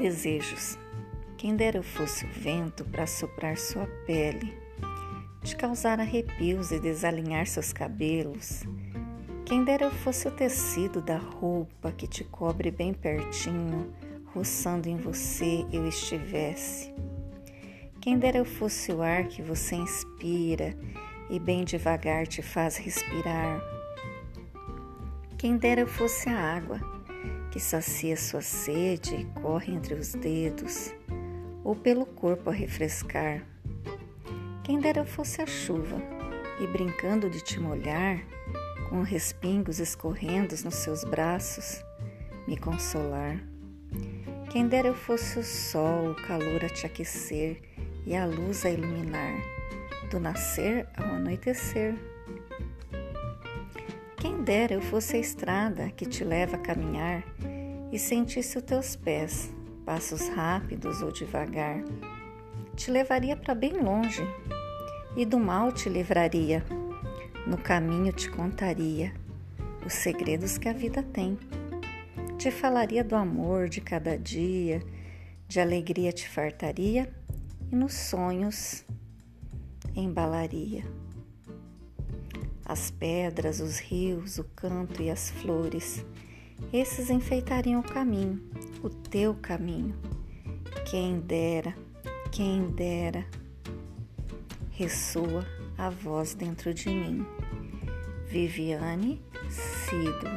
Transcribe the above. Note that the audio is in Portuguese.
desejos. Quem dera eu fosse o vento para soprar sua pele, te causar arrepios e desalinhar seus cabelos. Quem dera eu fosse o tecido da roupa que te cobre bem pertinho, roçando em você eu estivesse. Quem dera eu fosse o ar que você inspira e bem devagar te faz respirar. Quem dera eu fosse a água que sacia sua sede e corre entre os dedos, ou pelo corpo a refrescar. Quem dera fosse a chuva e brincando de te molhar, com respingos escorrendo nos seus braços, me consolar. Quem dera eu fosse o sol, o calor a te aquecer e a luz a iluminar, do nascer ao anoitecer. Quem dera eu fosse a estrada que te leva a caminhar e sentisse os teus pés, passos rápidos ou devagar. Te levaria para bem longe e do mal te livraria. No caminho te contaria os segredos que a vida tem. Te falaria do amor de cada dia, de alegria te fartaria e nos sonhos embalaria. As pedras, os rios, o canto e as flores, esses enfeitariam o caminho, o teu caminho. Quem dera, quem dera, ressoa a voz dentro de mim. Viviane Cido